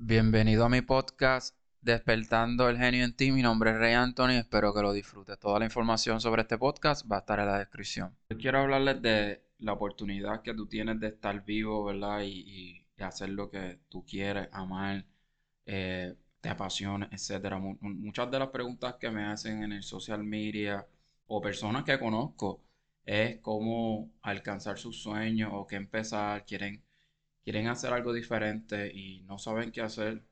Bienvenido a mi podcast Despertando el genio en ti. Mi nombre es Rey Anthony. Espero que lo disfrutes. Toda la información sobre este podcast va a estar en la descripción. Yo quiero hablarles de la oportunidad que tú tienes de estar vivo, ¿verdad? Y, hacer lo que tú quieres, amar, eh, te apasiona, etc. muchas de las preguntas que me hacen en el social media o personas que conozco es cómo alcanzar sus sueños o qué empezar, quieren, quieren hacer algo diferente y no saben qué hacer.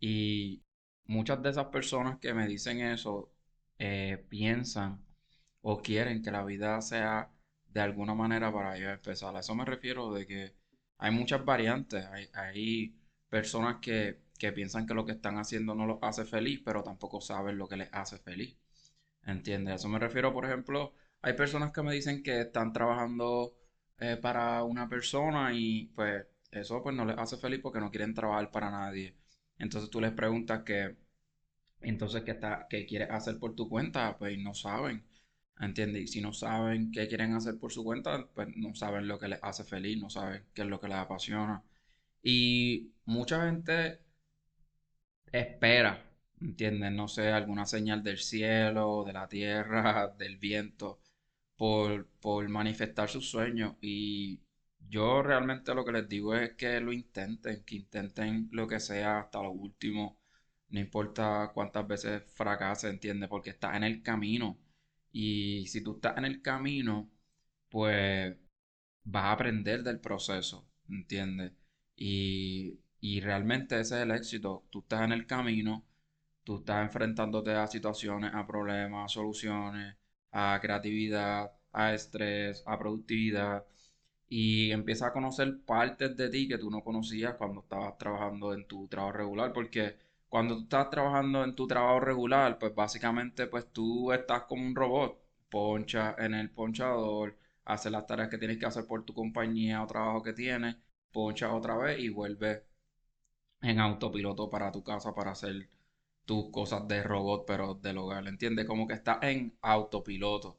Y muchas de esas personas que me dicen eso eh, piensan o quieren que la vida sea de alguna manera para ellos empezar. A eso me refiero de que hay muchas variantes. Hay, hay personas que, que, piensan que lo que están haciendo no los hace feliz, pero tampoco saben lo que les hace feliz. ¿Entiendes? A eso me refiero, por ejemplo, hay personas que me dicen que están trabajando eh, para una persona y pues eso pues no les hace feliz porque no quieren trabajar para nadie. Entonces tú les preguntas que, entonces, ¿qué, está, qué quieres hacer por tu cuenta? Pues no saben. ¿Entiendes? Y si no saben qué quieren hacer por su cuenta, pues no saben lo que les hace feliz, no saben qué es lo que les apasiona. Y mucha gente espera, ¿entiendes? No sé, alguna señal del cielo, de la tierra, del viento, por, por manifestar sus sueños. Y yo realmente lo que les digo es que lo intenten, que intenten lo que sea hasta lo último. No importa cuántas veces fracase, ¿entiendes? Porque estás en el camino. Y si tú estás en el camino, pues vas a aprender del proceso, ¿entiendes? Y, y realmente ese es el éxito. Tú estás en el camino, tú estás enfrentándote a situaciones, a problemas, a soluciones, a creatividad, a estrés, a productividad y empiezas a conocer partes de ti que tú no conocías cuando estabas trabajando en tu trabajo regular, porque cuando tú estás trabajando en tu trabajo regular, pues básicamente pues tú estás como un robot, poncha en el ponchador, haces las tareas que tienes que hacer por tu compañía o trabajo que tienes, poncha otra vez y vuelve en autopiloto para tu casa para hacer tus cosas de robot, pero del hogar, ¿entiendes? Como que estás en autopiloto.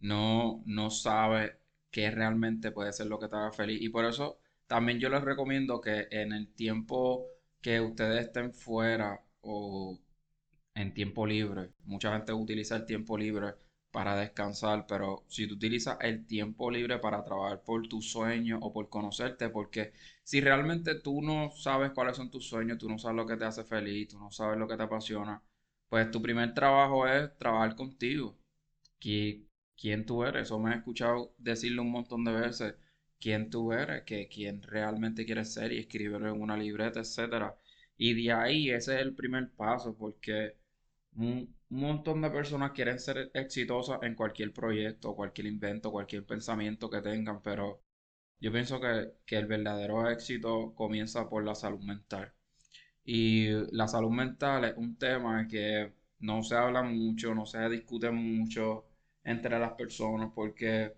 No, no sabes qué realmente puede ser lo que te haga feliz. Y por eso también yo les recomiendo que en el tiempo que ustedes estén fuera o en tiempo libre, mucha gente utiliza el tiempo libre para descansar, pero si tú utilizas el tiempo libre para trabajar por tus sueños o por conocerte, porque si realmente tú no sabes cuáles son tus sueños, tú no sabes lo que te hace feliz, tú no sabes lo que te apasiona, pues tu primer trabajo es trabajar contigo. Que quién tú eres. Eso me he escuchado decirlo un montón de veces. Quién tú eres, que quién realmente quieres ser y escribirlo en una libreta, etcétera. Y de ahí ese es el primer paso, porque un, montón de personas quieren ser exitosas en cualquier proyecto, cualquier invento, cualquier pensamiento que tengan, pero yo pienso que, que el verdadero éxito comienza por la salud mental. Y la salud mental es un tema que no se habla mucho, no se discute mucho entre las personas porque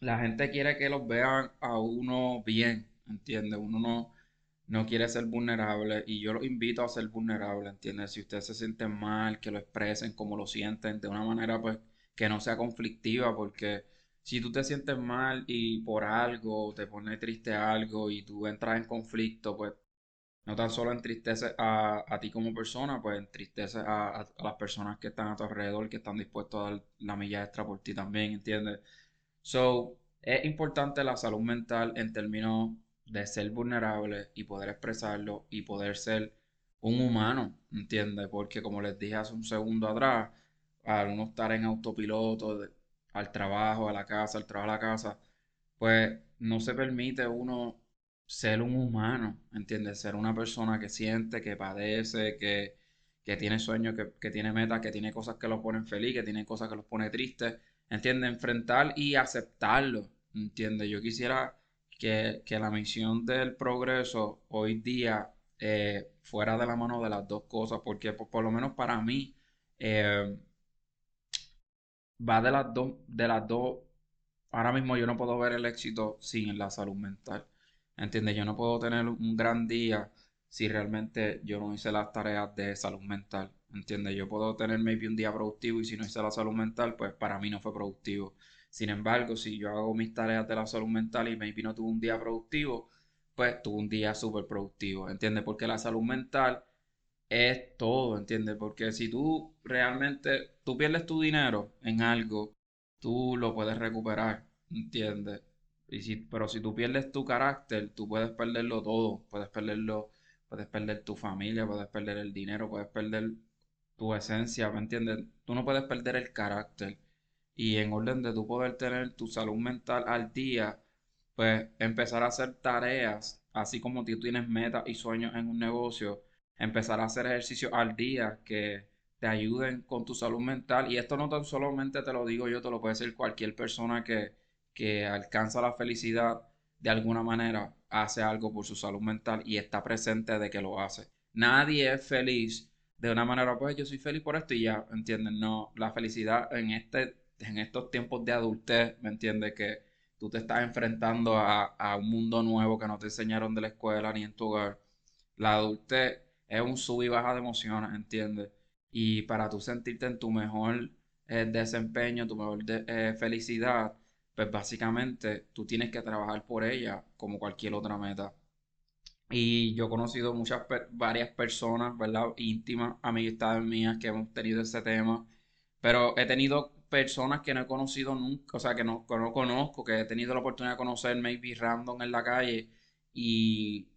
la gente quiere que los vean a uno bien, ¿entiendes? Uno no, no quiere ser vulnerable y yo los invito a ser vulnerable, ¿entiendes? Si ustedes se sienten mal, que lo expresen como lo sienten de una manera pues que no sea conflictiva porque si tú te sientes mal y por algo te pone triste algo y tú entras en conflicto, pues no tan solo entristece a, a ti como persona, pues entristece a, a, las personas que están a tu alrededor, que están dispuestos a dar la milla extra por ti también, ¿entiendes? So, es importante la salud mental en términos de ser vulnerable y poder expresarlo y poder ser un humano, ¿entiendes? Porque como les dije hace un segundo atrás, al uno estar en autopiloto, al trabajo, a la casa, al trabajo a la casa, pues no se permite uno ser un humano, ¿entiendes? Ser una persona que siente, que padece, que, tiene sueños, que, tiene metas, que tiene cosas que lo ponen feliz, que tiene cosas que los pone tristes, ¿entiendes? Enfrentar y aceptarlo, ¿entiendes? Yo quisiera que, la misión del progreso hoy día eh, fuera de la mano de las dos cosas, porque por, lo menos para mí eh, va de las dos, de las dos, ahora mismo yo no puedo ver el éxito sin la salud mental. ¿Entiendes? Yo no puedo tener un gran día si realmente yo no hice las tareas de salud mental. ¿Entiendes? Yo puedo tener maybe un día productivo y si no hice la salud mental, pues para mí no fue productivo. Sin embargo, si yo hago mis tareas de la salud mental y maybe no tuve un día productivo, pues tuvo un día súper productivo, ¿entiendes? Porque la salud mental es todo, ¿entiendes? Porque si tú realmente, tú pierdes tu dinero en algo, tú lo puedes recuperar, ¿entiendes? Y si, pero si tú pierdes tu carácter, tú puedes perderlo todo, puedes perderlo, puedes perder tu familia, puedes perder el dinero, puedes perder tu esencia, ¿me entiendes? Tú no puedes perder el carácter. Y en orden de tú poder tener tu salud mental al día, pues empezar a hacer tareas, así como tú tienes metas y sueños en un negocio, empezar a hacer ejercicios al día que te ayuden con tu salud mental. Y esto no tan solamente te lo digo yo, te lo puede decir cualquier persona que, que alcanza la felicidad de alguna manera, hace algo por su salud mental y está presente de que lo hace. Nadie es feliz de una manera, pues yo soy feliz por esto y ya, ¿entienden? No, la felicidad en, este, en estos tiempos de adultez, ¿me entiendes? Que tú te estás enfrentando a, a un mundo nuevo que no te enseñaron de la escuela ni en tu hogar. La adultez es un sub y baja de emociones, ¿entiendes? Y para tú sentirte en tu mejor eh, desempeño, tu mejor eh, felicidad, pues básicamente tú tienes que trabajar por ella como cualquier otra meta. Y yo he conocido muchas, varias personas, ¿verdad? Íntimas, amistades mías que hemos tenido ese tema, pero he tenido personas que no he conocido nunca, o sea, que no, que no conozco, que he tenido la oportunidad de conocer maybe random en la calle y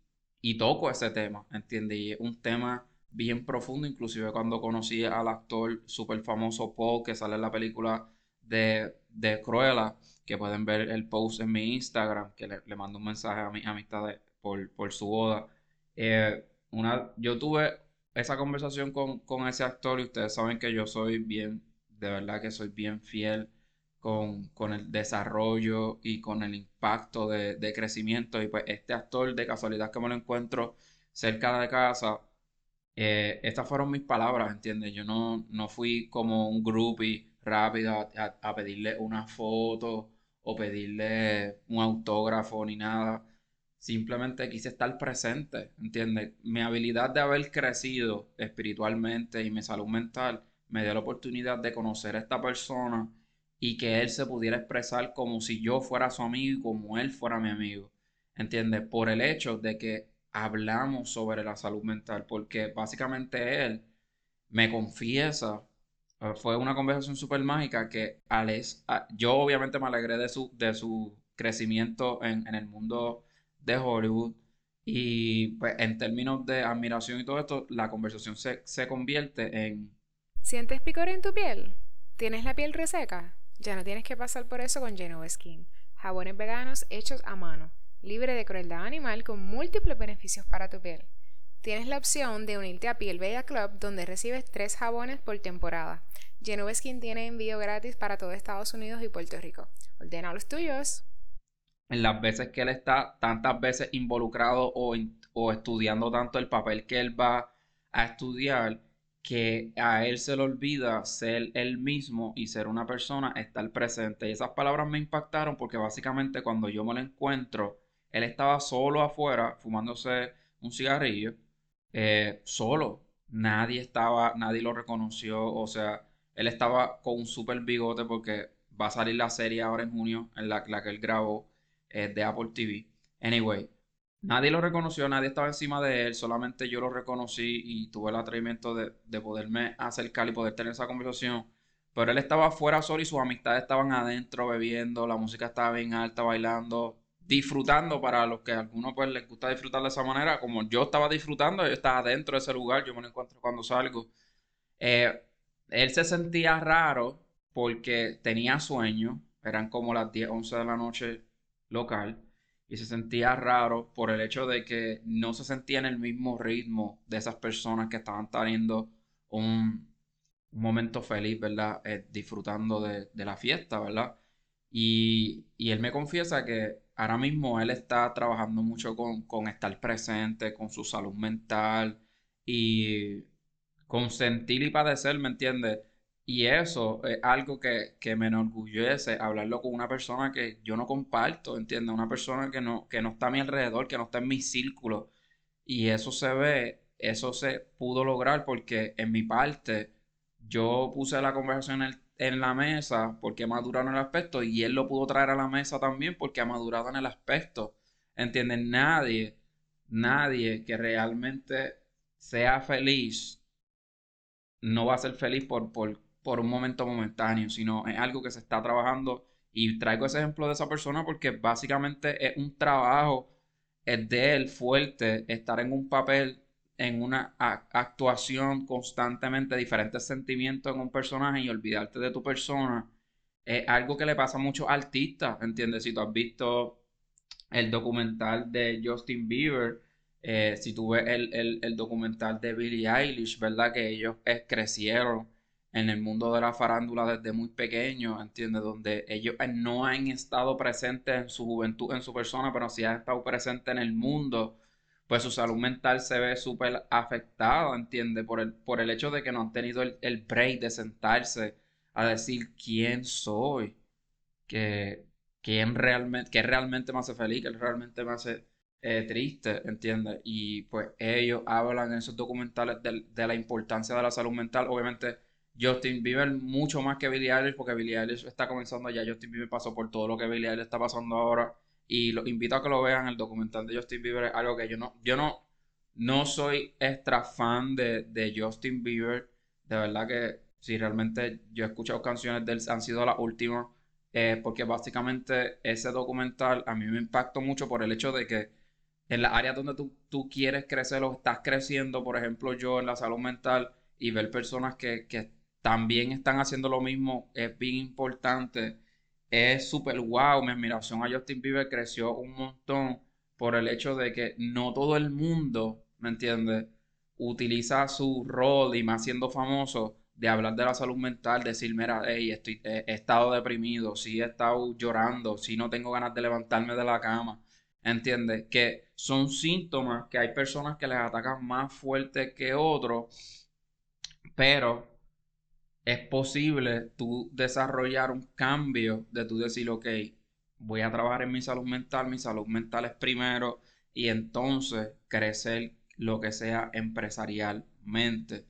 y toco ese tema, ¿entiendes? Y es un tema bien profundo, inclusive cuando conocí al actor súper famoso Paul, que sale en la película de, de Cruella, que pueden ver el post en mi Instagram, que le, mando un mensaje a mi amistad por, por su boda. Eh, una, yo tuve esa conversación con, con ese actor y ustedes saben que yo soy bien, de verdad que soy bien fiel con, el desarrollo y con el impacto de, crecimiento. Y pues este actor, de casualidad que me lo encuentro cerca de casa, eh, estas fueron mis palabras, ¿entiendes? Yo no, no fui como un groupie rápido a, pedirle una foto o pedirle un autógrafo ni nada. Simplemente quise estar presente, ¿entiendes? Mi habilidad de haber crecido espiritualmente y mi salud mental me dio la oportunidad de conocer a esta persona y que él se pudiera expresar como si yo fuera su amigo y como él fuera mi amigo. ¿Entiendes? Por el hecho de que hablamos sobre la salud mental, porque básicamente él me confiesa, fue una conversación súper mágica que Alex, yo obviamente me alegré de su, de su crecimiento en, el mundo de Hollywood. Y pues en términos de admiración y todo esto, la conversación se, se convierte en... ¿Sientes picor en tu piel? ¿Tienes la piel reseca? Ya no tienes que pasar por eso con Genova Skin. Jabones veganos hechos a mano, libre de crueldad animal con múltiples beneficios para tu piel. Tienes la opción de unirte a Piel Bella Club donde recibes tres jabones por temporada. Genova Skin tiene envío gratis para todo Estados Unidos y Puerto Rico. Ordena los tuyos. En las veces que él está tantas veces involucrado o, o estudiando tanto el papel que él va a estudiar, que a él se le olvida ser él mismo y ser una persona, estar presente. Y esas palabras me impactaron porque básicamente cuando yo me lo encuentro, él estaba solo afuera fumándose un cigarrillo, eh, solo. Nadie estaba, nadie lo reconoció, o sea, él estaba con un super bigote porque va a salir la serie ahora en junio, en la, que él grabó eh, de Apple TV. Anyway, Nadie lo reconoció, nadie estaba encima de él, solamente yo lo reconocí y tuve el atrevimiento de, poderme acercar y poder tener esa conversación. Pero él estaba afuera solo y sus amistades estaban adentro bebiendo, la música estaba bien alta, bailando, disfrutando para los que a algunos pues les gusta disfrutar de esa manera, como yo estaba disfrutando, yo estaba adentro de ese lugar, yo me lo encuentro cuando salgo. Eh, él se sentía raro porque tenía sueño, eran como las 10, 11 de la noche local y se sentía raro por el hecho de que no se sentía en el mismo ritmo de esas personas que estaban teniendo un, momento feliz, ¿verdad? Eh, disfrutando de, la fiesta, ¿verdad? Y, él me confiesa que ahora mismo él está trabajando mucho con, con estar presente, con su salud mental y con sentir y padecer, ¿me entiendes? Y eso es algo que, me enorgullece, hablarlo con una persona que yo no comparto, ¿entiendes? Una persona que no, que no está a mi alrededor, que no está en mi círculo. Y eso se ve, eso se pudo lograr porque en mi parte yo puse la conversación en, en la mesa porque ha madurado en el aspecto y él lo pudo traer a la mesa también porque ha madurado en el aspecto. ¿entiendes? Nadie, nadie que realmente sea feliz no va a ser feliz por, por, por un momento momentáneo, sino es algo que se está trabajando y traigo ese ejemplo de esa persona porque básicamente es un trabajo es de él fuerte, estar en un papel, en una actuación constantemente, diferentes sentimientos en un personaje y olvidarte de tu persona. Es algo que le pasa a muchos artistas, ¿entiendes? Si tú has visto el documental de Justin Bieber, eh, si tú ves el, el, documental de Billie Eilish, ¿verdad? Que ellos crecieron en el mundo de la farándula desde muy pequeño, ¿entiendes? Donde ellos eh, no han estado presentes en su juventud, en su persona, pero sí han estado presentes en el mundo, pues su salud mental se ve súper afectada, ¿entiendes? Por el, por el hecho de que no han tenido el, el break de sentarse a decir quién soy, que, quién realmente, realmente me hace feliz, que realmente me hace eh, triste, ¿entiendes? Y pues ellos hablan en esos documentales de, de la importancia de la salud mental, obviamente Justin Bieber mucho más que Billie Eilish, porque Billie Eilish está comenzando ya. Justin Bieber pasó por todo lo que Billie Eilish está pasando ahora. Y los invito a que lo vean. El documental de Justin Bieber es algo que yo no, yo no, no soy extra fan de, de Justin Bieber. De verdad que si realmente yo he escuchado canciones de él, han sido las últimas. Eh, porque básicamente ese documental a mí me impactó mucho por el hecho de que en las áreas donde tú, tú quieres crecer o estás creciendo, por ejemplo yo en la salud mental, y ver personas que, que también están haciendo lo mismo, es bien importante. Es súper wow, mi admiración a Justin Bieber creció un montón por el hecho de que no todo el mundo, ¿me entiendes? Utiliza su rol y más siendo famoso de hablar de la salud mental, decir, mira, hey, estoy, he, estado deprimido, sí he estado llorando, sí no tengo ganas de levantarme de la cama, ¿entiendes? Que son síntomas que hay personas que les atacan más fuerte que otros, pero es posible tú desarrollar un cambio de tú decir, ok, voy a trabajar en mi salud mental, mi salud mental es primero, y entonces crecer lo que sea empresarialmente.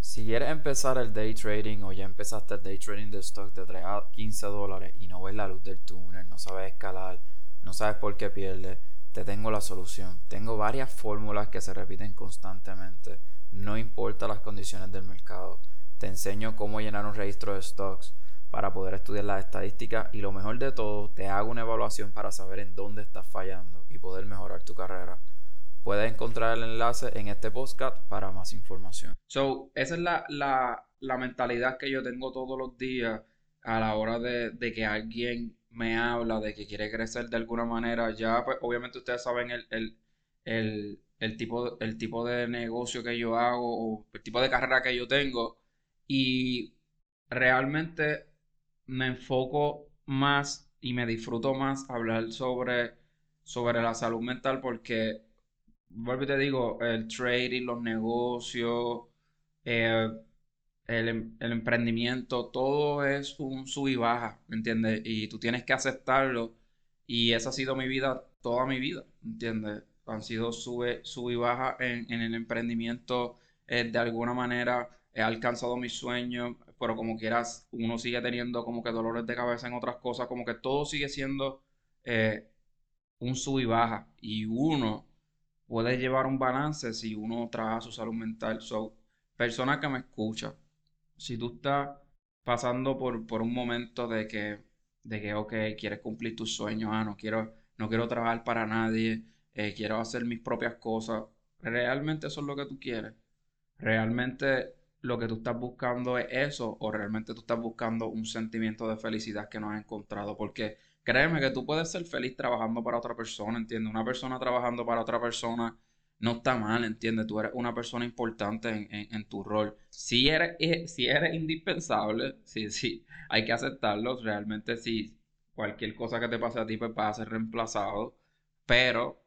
Si quieres empezar el day trading o ya empezaste el day trading de stock de 3 a 15 dólares y no ves la luz del túnel, no sabes escalar, no sabes por qué pierdes, te tengo la solución. Tengo varias fórmulas que se repiten constantemente, no importa las condiciones del mercado. Te enseño cómo llenar un registro de stocks para poder estudiar las estadísticas y lo mejor de todo, te hago una evaluación para saber en dónde estás fallando y poder mejorar tu carrera. Puedes encontrar el enlace en este podcast para más información. So, esa es la, la, mentalidad que yo tengo todos los días a la hora de, que alguien me habla de que quiere crecer de alguna manera. Ya, pues, obviamente ustedes saben el, el, tipo, el tipo de negocio que yo hago o el tipo de carrera que yo tengo. Y realmente me enfoco más y me disfruto más hablar sobre, sobre la salud mental porque, vuelvo y te digo, el trading, los negocios, eh, el, em, el, emprendimiento, todo es un sub y baja, ¿me entiendes? Y tú tienes que aceptarlo. Y esa ha sido mi vida, toda mi vida, ¿entiendes? Han sido sube, sub y baja en, en el emprendimiento eh, de alguna manera he alcanzado mis sueños, pero como quieras, uno sigue teniendo como que dolores de cabeza en otras cosas, como que todo sigue siendo eh, un sub y baja. Y uno puede llevar un balance si uno trabaja su salud mental. So, persona que me escucha, si tú estás pasando por, por un momento de que, de que, ok, quieres cumplir tus sueños, ah, no quiero, no quiero trabajar para nadie, eh, quiero hacer mis propias cosas, ¿realmente eso es lo que tú quieres? ¿Realmente lo que tú estás buscando es eso o realmente tú estás buscando un sentimiento de felicidad que no has encontrado. Porque créeme que tú puedes ser feliz trabajando para otra persona, ¿entiendes? Una persona trabajando para otra persona no está mal, ¿entiendes? Tú eres una persona importante en, tu rol. Si eres, eh, si eres indispensable, sí, sí, hay que aceptarlo. Realmente si cualquier cosa que te pase a ti pues vas a ser reemplazado. Pero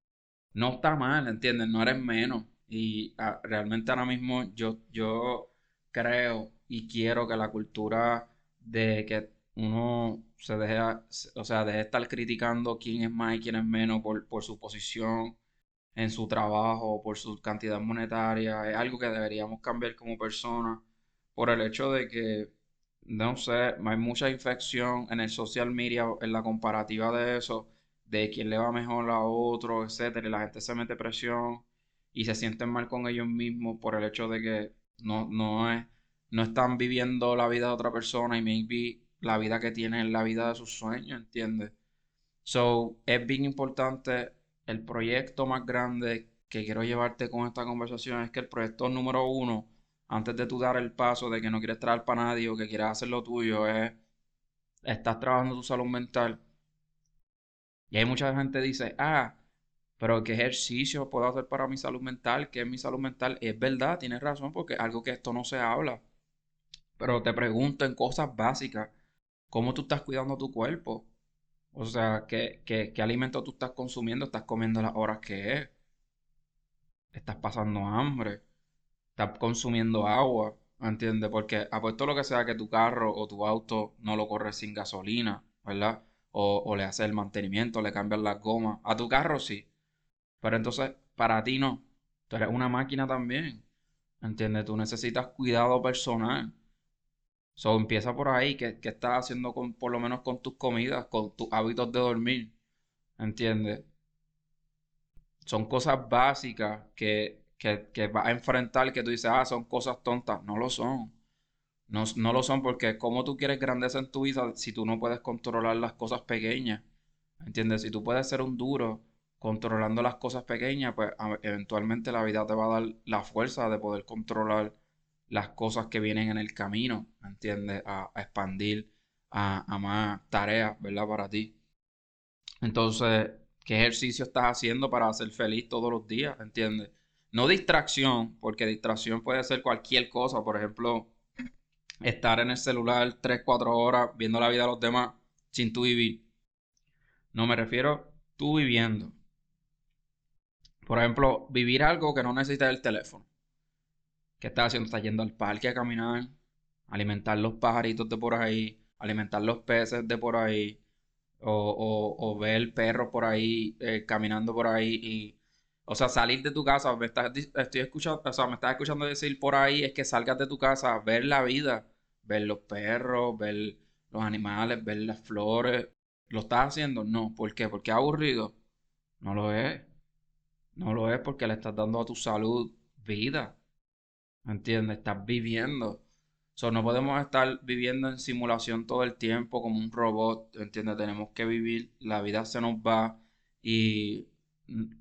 no está mal, ¿entiendes? No eres menos. Y ah, realmente ahora mismo yo, yo creo y quiero que la cultura de que uno se deje, o sea, deje estar criticando quién es más y quién es menos por, por su posición en su trabajo, por su cantidad monetaria, es algo que deberíamos cambiar como personas por el hecho de que, no sé, hay mucha infección en el social media, en la comparativa de eso, de quién le va mejor a otro, etcétera, y la gente se mete presión y se sienten mal con ellos mismos por el hecho de que no, no, es, no están viviendo la vida de otra persona y maybe la vida que tienen la vida de sus sueños, ¿entiendes? So, es bien importante el proyecto más grande que quiero llevarte con esta conversación es que el proyecto número uno, antes de tú dar el paso de que no quieres traer para nadie o que quieres hacer lo tuyo, es estás trabajando tu salud mental. Y hay mucha gente que dice, ah, pero ¿qué ejercicio puedo hacer para mi salud mental? ¿Qué es mi salud mental? es verdad, tienes razón, porque es algo que esto no se habla. Pero te pregunto en cosas básicas, ¿cómo tú estás cuidando tu cuerpo? O sea, ¿qué, qué, qué alimento tú estás consumiendo? ¿Estás comiendo las horas que es? ¿Estás pasando hambre? ¿Estás consumiendo agua? ¿Entiendes? Porque apuesto lo que sea que tu carro o tu auto no lo corres sin gasolina, ¿verdad? O, o le haces el mantenimiento, le cambias las gomas. A tu carro sí. Pero entonces, para ti no. Tú eres una máquina también. ¿Entiendes? Tú necesitas cuidado personal. So, empieza por ahí. ¿Qué, estás haciendo con, por lo menos con tus comidas, con tus hábitos de dormir? ¿Entiendes? Son cosas básicas que, que, que vas a enfrentar que tú dices, ah, son cosas tontas. No lo son. No, no lo son porque como tú quieres grandeza en tu vida si tú no puedes controlar las cosas pequeñas. ¿Entiendes? Si tú puedes ser un duro controlando las cosas pequeñas, pues eventualmente la vida te va a dar la fuerza de poder controlar las cosas que vienen en el camino, ¿entiendes? A, expandir a, a, más tareas, ¿verdad? Para ti. Entonces, ¿qué ejercicio estás haciendo para ser feliz todos los días? ¿Entiendes? No distracción, porque distracción puede ser cualquier cosa. Por ejemplo, estar en el celular 3, 4 horas viendo la vida de los demás sin tú vivir. No me refiero tú viviendo. Por ejemplo, vivir algo que no necesita el teléfono. ¿Qué estás haciendo? Estás yendo al parque a caminar, alimentar los pajaritos de por ahí, alimentar los peces de por ahí, o, o, ver perros por ahí, eh, caminando por ahí y... O sea, salir de tu casa, me estás, estoy escuchando, o sea, me estás escuchando decir por ahí, es que salgas de tu casa, ver la vida, ver los perros, ver los animales, ver las flores. ¿Lo estás haciendo? No. ¿Por qué? ¿Porque es aburrido? No lo es. No lo es porque le estás dando a tu salud vida. ¿Entiendes? Estás viviendo. So, no podemos estar viviendo en simulación todo el tiempo como un robot. ¿Entiendes? Tenemos que vivir. La vida se nos va. Y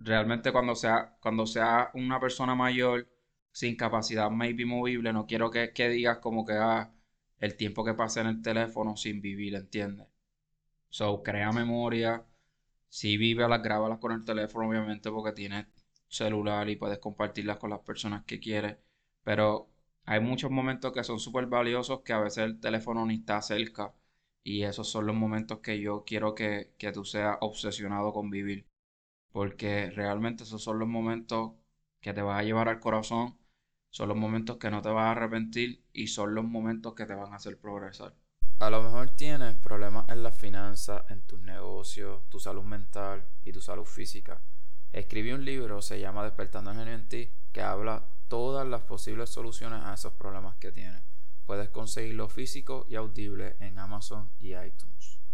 realmente cuando sea, cuando sea una persona mayor sin capacidad maybe movible, no quiero que, que digas como que ah, el tiempo que pase en el teléfono sin vivir, ¿entiendes? So, crea memoria, si vive las grábalas con el teléfono, obviamente, porque tienes celular y puedes compartirlas con las personas que quieres. Pero hay muchos momentos que son súper valiosos que a veces el teléfono ni está cerca. Y esos son los momentos que yo quiero que, que tú seas obsesionado con vivir. Porque realmente esos son los momentos que te vas a llevar al corazón. Son los momentos que no te vas a arrepentir y son los momentos que te van a hacer progresar. A lo mejor tienes problemas en las finanzas, en tus negocios, tu salud mental y tu salud física. Escribí un libro, se llama Despertando el genio en ti, que habla todas las posibles soluciones a esos problemas que tienes. Puedes conseguirlo físico y audible en Amazon y iTunes.